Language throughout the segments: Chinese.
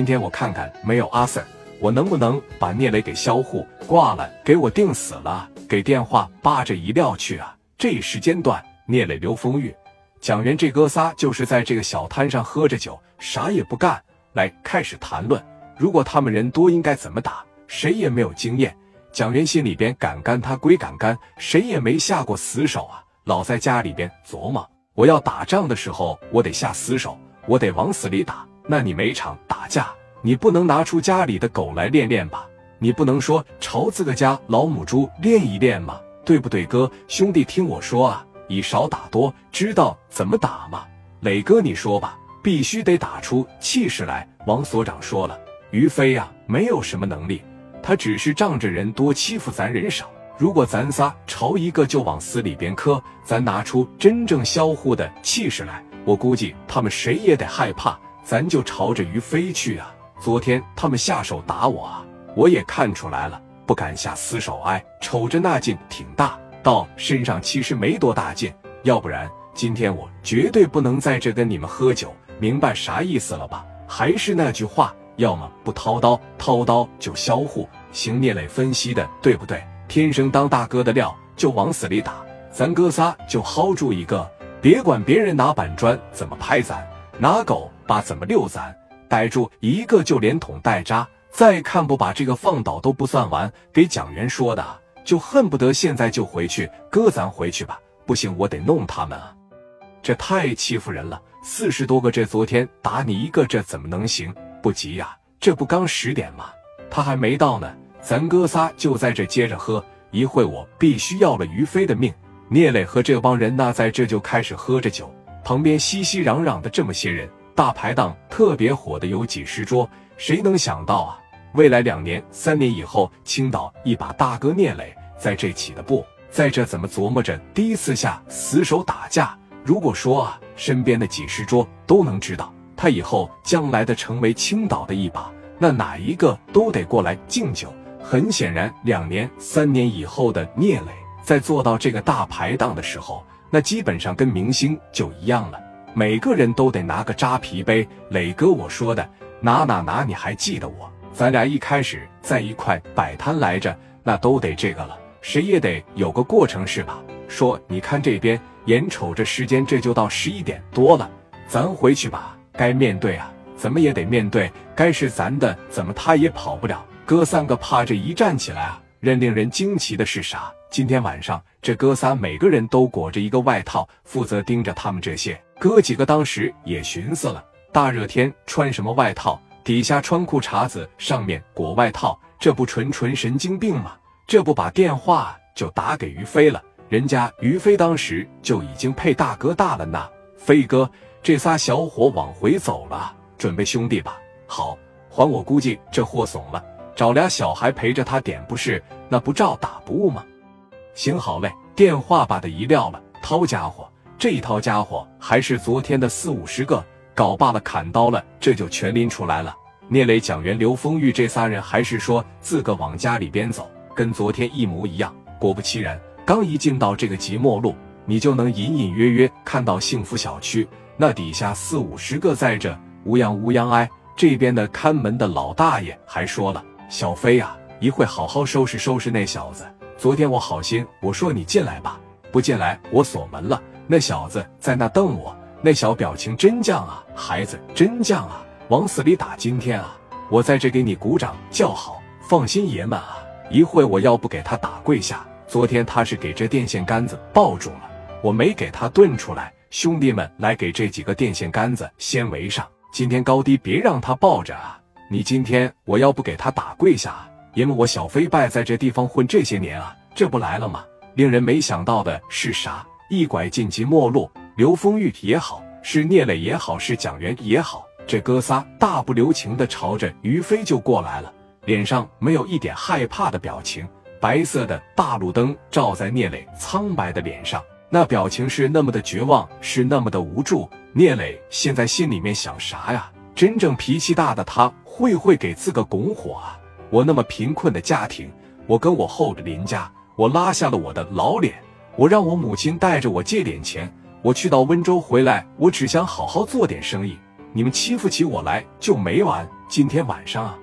今天我看看没有阿 Sir，我能不能把聂磊给销户挂了，给我定死了？给电话扒着一撂去啊！这一时间段，聂磊、刘丰玉、蒋元这哥仨就是在这个小摊上喝着酒，啥也不干，来开始谈论。如果他们人多，应该怎么打？谁也没有经验。蒋元心里边敢干，他归敢干，谁也没下过死手啊！老在家里边琢磨，我要打仗的时候，我得下死手，我得往死里打。那你每场打架，你不能拿出家里的狗来练练吧？你不能说朝自个家老母猪练一练吗？对不对，哥？兄弟，听我说啊，以少打多，知道怎么打吗？磊哥，你说吧，必须得打出气势来。王所长说了，于飞呀，没有什么能力。他只是仗着人多欺负咱人少。如果咱仨朝一个就往死里边磕，咱拿出真正销户的气势来，我估计他们谁也得害怕。咱就朝着于飞去啊！昨天他们下手打我啊，我也看出来了，不敢下死手。哎，瞅着那劲挺大，到身上其实没多大劲。要不然今天我绝对不能在这跟你们喝酒，明白啥意思了吧？还是那句话。要么不掏刀，掏刀就销户。行聂磊分析的对不对？天生当大哥的料，就往死里打。咱哥仨就薅住一个，别管别人拿板砖怎么拍咱，拿狗把怎么遛咱，逮住一个就连捅带扎。再看不把这个放倒都不算完。给蒋元说的，就恨不得现在就回去。哥，咱回去吧。不行，我得弄他们啊！这太欺负人了。四十多个，这昨天打你一个，这怎么能行？不急呀，这不刚十点吗？他还没到呢。咱哥仨就在这接着喝，一会我必须要了于飞的命。聂磊和这帮人那在这就开始喝着酒，旁边熙熙攘攘的这么些人，大排档特别火的有几十桌。谁能想到啊？未来两年、三年以后，青岛一把大哥聂磊在这起的步，在这怎么琢磨着第一次下死手打架？如果说啊，身边的几十桌都能知道。他以后将来的成为青岛的一把，那哪一个都得过来敬酒。很显然，两年、三年以后的聂磊在做到这个大排档的时候，那基本上跟明星就一样了。每个人都得拿个扎啤杯。磊哥，我说的拿哪拿，你还记得我？咱俩一开始在一块摆摊来着，那都得这个了。谁也得有个过程是吧？说，你看这边，眼瞅着时间这就到十一点多了，咱回去吧。该面对啊，怎么也得面对。该是咱的，怎么他也跑不了。哥三个怕这一站起来啊，任令人惊奇的是啥？今天晚上这哥仨每个人都裹着一个外套，负责盯着他们这些哥几个。当时也寻思了，大热天穿什么外套？底下穿裤衩子，上面裹外套，这不纯纯神经病吗？这不把电话就打给于飞了？人家于飞当时就已经配大哥大了呢，飞哥。这仨小伙往回走了，准备兄弟吧。好，还我估计这货怂了，找俩小孩陪着他点不是？那不照打不误吗？行好嘞，电话把他一撂了。掏家伙，这一套家伙还是昨天的四五十个，搞罢了砍刀了，这就全拎出来了。聂磊、蒋元、刘丰玉这仨人还是说自个往家里边走，跟昨天一模一样。果不其然，刚一进到这个即墨路，你就能隐隐约约看到幸福小区。那底下四五十个在这乌泱乌泱哎，这边的看门的老大爷还说了：“小飞呀，一会好好收拾收拾那小子。昨天我好心我说你进来吧，不进来我锁门了。那小子在那瞪我，那小表情真犟啊，孩子真犟啊，往死里打。今天啊，我在这给你鼓掌叫好。放心，爷们啊，一会我要不给他打跪下。昨天他是给这电线杆子抱住了，我没给他炖出来。”兄弟们，来给这几个电线杆子先围上。今天高低别让他抱着啊！你今天我要不给他打跪下，啊因为我小飞败在这地方混这些年啊，这不来了吗？令人没想到的是啥？一拐进即末路，刘丰玉也好，是聂磊也好，是蒋元也好，这哥仨大不留情的朝着于飞就过来了，脸上没有一点害怕的表情，白色的大路灯照在聂磊苍白的脸上。那表情是那么的绝望，是那么的无助。聂磊现在心里面想啥呀？真正脾气大的他会会给自个拱火啊！我那么贫困的家庭，我跟我后邻家，我拉下了我的老脸，我让我母亲带着我借点钱，我去到温州回来，我只想好好做点生意。你们欺负起我来就没完。今天晚上啊，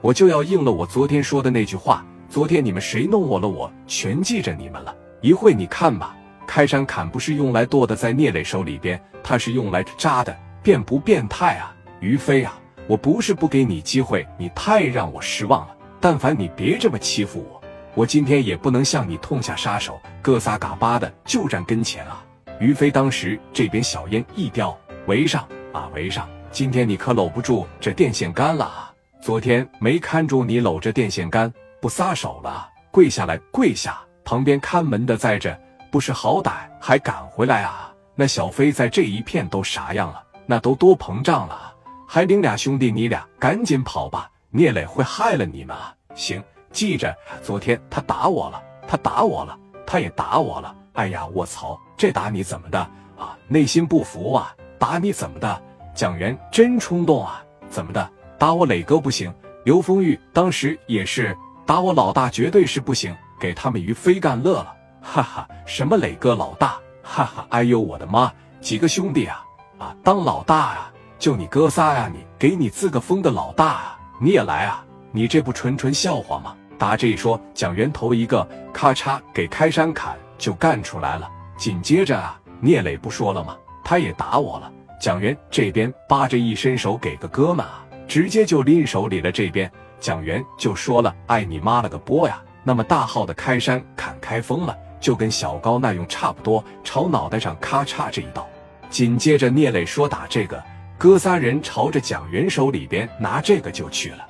我就要应了我昨天说的那句话。昨天你们谁弄我了，我全记着你们了。一会你看吧，开山砍不是用来剁的，在聂磊手里边，他是用来扎的，变不变态啊？于飞啊，我不是不给你机会，你太让我失望了。但凡你别这么欺负我，我今天也不能向你痛下杀手。哥仨嘎巴的就站跟前啊！于飞当时这边小烟一叼，围上啊围上！今天你可搂不住这电线杆了啊！昨天没看住你搂着电线杆。不撒手了，跪下来，跪下！旁边看门的在这，不识好歹还赶回来啊？那小飞在这一片都啥样了？那都多膨胀了！还领俩兄弟，你俩赶紧跑吧！聂磊会害了你们啊！行，记着，昨天他打我了，他打我了，他也打我了！哎呀，卧槽，这打你怎么的啊？内心不服啊？打你怎么的？蒋元真冲动啊？怎么的？打我磊哥不行？刘丰玉当时也是。打我老大绝对是不行，给他们于飞干乐了，哈哈！什么磊哥老大，哈哈！哎呦我的妈！几个兄弟啊啊，当老大啊，就你哥仨呀！你给你自个封的老大啊，你也来啊？你这不纯纯笑话吗？打这一说，蒋元头一个咔嚓给开山砍就干出来了。紧接着啊，聂磊不说了吗？他也打我了。蒋元这边扒着一伸手给个哥们啊，直接就拎手里了这边。蒋元就说了：“爱你妈了个波呀！”那么大号的开山砍开封了，就跟小高那用差不多，朝脑袋上咔嚓这一刀。紧接着聂磊说：“打这个，哥仨人朝着蒋元手里边拿这个就去了。”